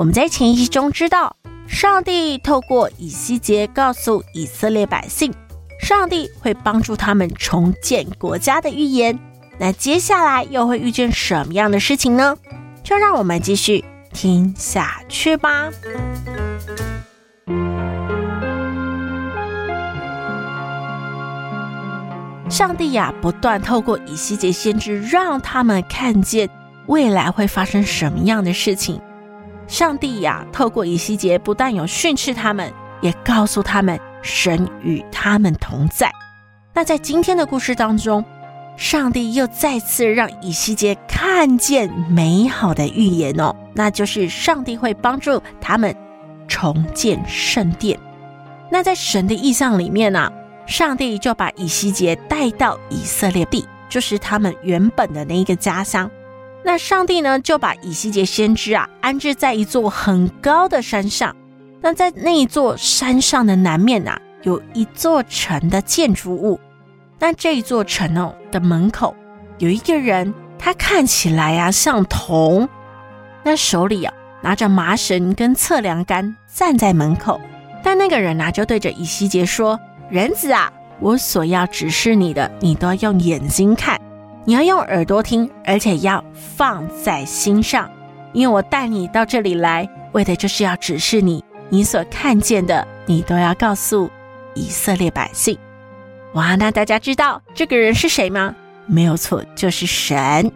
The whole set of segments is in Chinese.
我们在前一集中知道，上帝透过以西结告诉以色列百姓，上帝会帮助他们重建国家的预言。那接下来又会遇见什么样的事情呢？就让我们继续听下去吧。上帝呀，不断透过以西结先知，让他们看见未来会发生什么样的事情。上帝呀，透过以西结不但有训斥他们，也告诉他们神与他们同在。那在今天的故事当中，上帝又再次让以西结看见美好的预言哦，那就是上帝会帮助他们重建圣殿。那在神的意象里面呢、啊，上帝就把以西结带到以色列地，就是他们原本的那一个家乡。那上帝呢，就把以西结先知啊安置在一座很高的山上。那在那一座山上的南面啊，有一座城的建筑物。那这一座城哦的门口有一个人，他看起来啊像铜，那手里啊拿着麻绳跟测量杆站在门口。但那个人呢、啊，就对着以西结说：“人子啊，我所要指示你的，你都要用眼睛看。”你要用耳朵听，而且要放在心上，因为我带你到这里来，为的就是要指示你，你所看见的，你都要告诉以色列百姓。哇，那大家知道这个人是谁吗？没有错，就是神。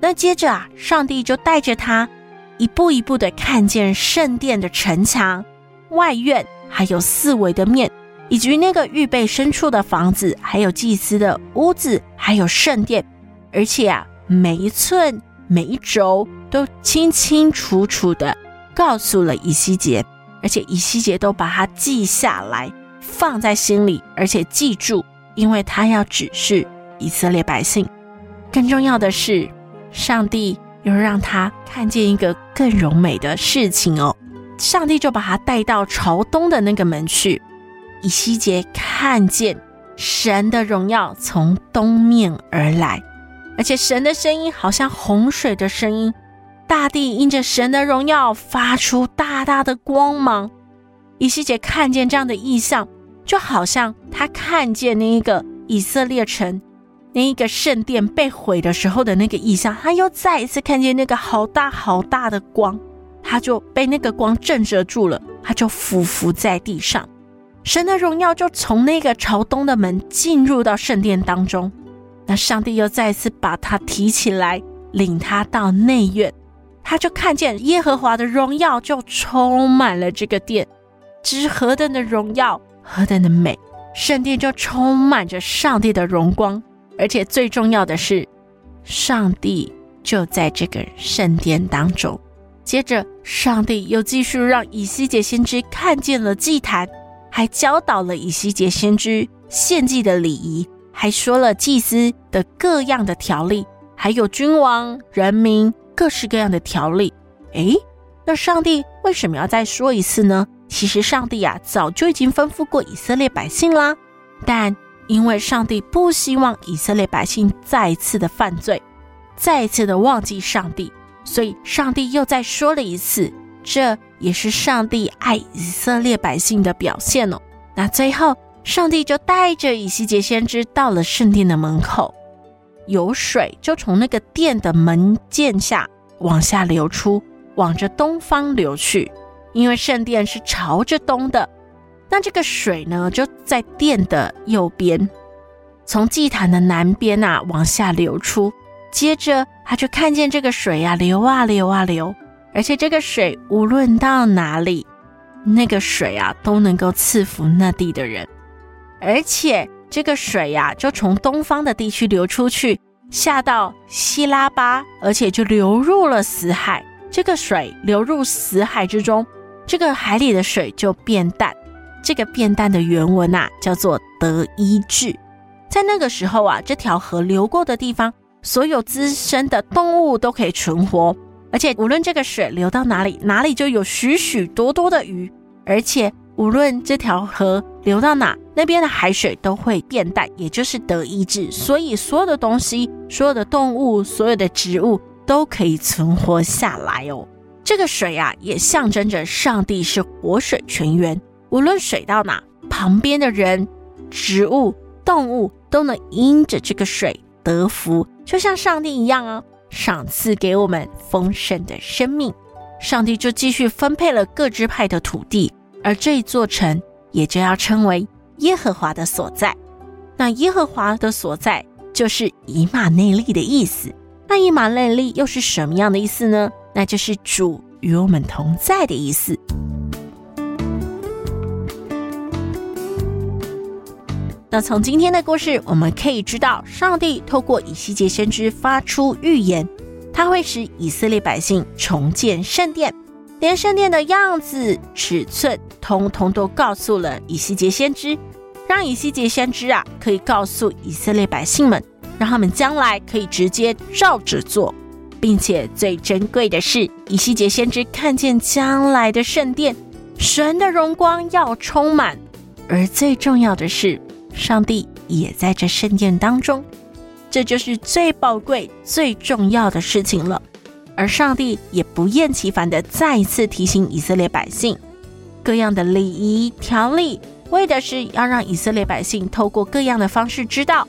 那接着啊，上帝就带着他一步一步的看见圣殿的城墙、外院，还有四围的面，以及那个预备牲畜的房子，还有祭司的屋子，还有圣殿。而且啊，每一寸每一轴都清清楚楚的告诉了以西结，而且以西结都把它记下来，放在心里，而且记住，因为他要指示以色列百姓。更重要的是，上帝又让他看见一个更荣美的事情哦，上帝就把他带到朝东的那个门去，以西结看见神的荣耀从东面而来。而且神的声音好像洪水的声音，大地因着神的荣耀发出大大的光芒。以西结看见这样的异象，就好像他看见那一个以色列城，那一个圣殿被毁的时候的那个异象，他又再一次看见那个好大好大的光，他就被那个光震慑住了，他就俯伏在地上。神的荣耀就从那个朝东的门进入到圣殿当中。那上帝又再次把他提起来，领他到内院，他就看见耶和华的荣耀就充满了这个殿，这是何等的荣耀，何等的美！圣殿就充满着上帝的荣光，而且最重要的是，上帝就在这个圣殿当中。接着，上帝又继续让以西结先知看见了祭坛，还教导了以西结先知献祭的礼仪。还说了祭司的各样的条例，还有君王、人民各式各样的条例。诶，那上帝为什么要再说一次呢？其实上帝啊，早就已经吩咐过以色列百姓啦。但因为上帝不希望以色列百姓再一次的犯罪，再一次的忘记上帝，所以上帝又再说了一次。这也是上帝爱以色列百姓的表现哦。那最后。上帝就带着以西结先知到了圣殿的门口，有水就从那个殿的门键下往下流出，往着东方流去，因为圣殿是朝着东的。那这个水呢，就在殿的右边，从祭坛的南边啊往下流出。接着他就看见这个水啊流啊流啊流，而且这个水无论到哪里，那个水啊都能够赐福那地的人。而且这个水呀、就从东方的地区流出去，下到希拉巴，而且就流入了死海。这个水流入死海之中，这个海里的水就变淡。这个变淡的原文啊，叫做得医治。在那个时候啊，这条河流过的地方，所有滋生的动物都可以存活，而且无论这个水流到哪里，哪里就有许许多多的鱼，而且无论这条河流到哪，那边的海水都会变淡，也就是得医治。所以所有的东西、所有的动物、所有的植物都可以存活下来哦。这个水啊，也象征着上帝是活水泉源，无论水到哪，旁边的人、植物、动物都能因着这个水得福，就像上帝一样啊，赏赐给我们丰盛的生命。上帝就继续分配了各支派的土地，而这一座城也就要称为耶和华的所在。那耶和华的所在就是以马内利的意思。那以马内利又是什么样的意思呢？那就是主与我们同在的意思。那从今天的故事，我们可以知道，上帝透过以西结先知发出预言，他会使以色列百姓重建圣殿，连圣殿的样子、尺寸，通通都告诉了以西结先知，让以西结先知啊，可以告诉以色列百姓们，让他们将来可以直接照着做。并且最珍贵的是，以西结先知看见将来的圣殿，神的荣光要充满，而最重要的是，上帝也在这圣殿当中，这就是最宝贵、最重要的事情了。而上帝也不厌其烦的再一次提醒以色列百姓，各样的礼仪条例，为的是要让以色列百姓透过各样的方式知道，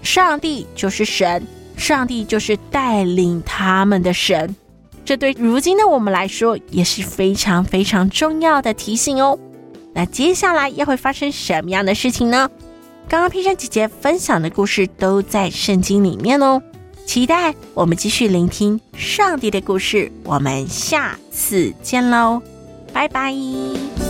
上帝就是神。上帝就是带领他们的神，这对如今的我们来说也是非常非常重要的提醒哦。那接下来又会发生什么样的事情呢？刚刚披珊姐姐分享的故事都在圣经里面哦，期待我们继续聆听上帝的故事。我们下次见喽，拜拜。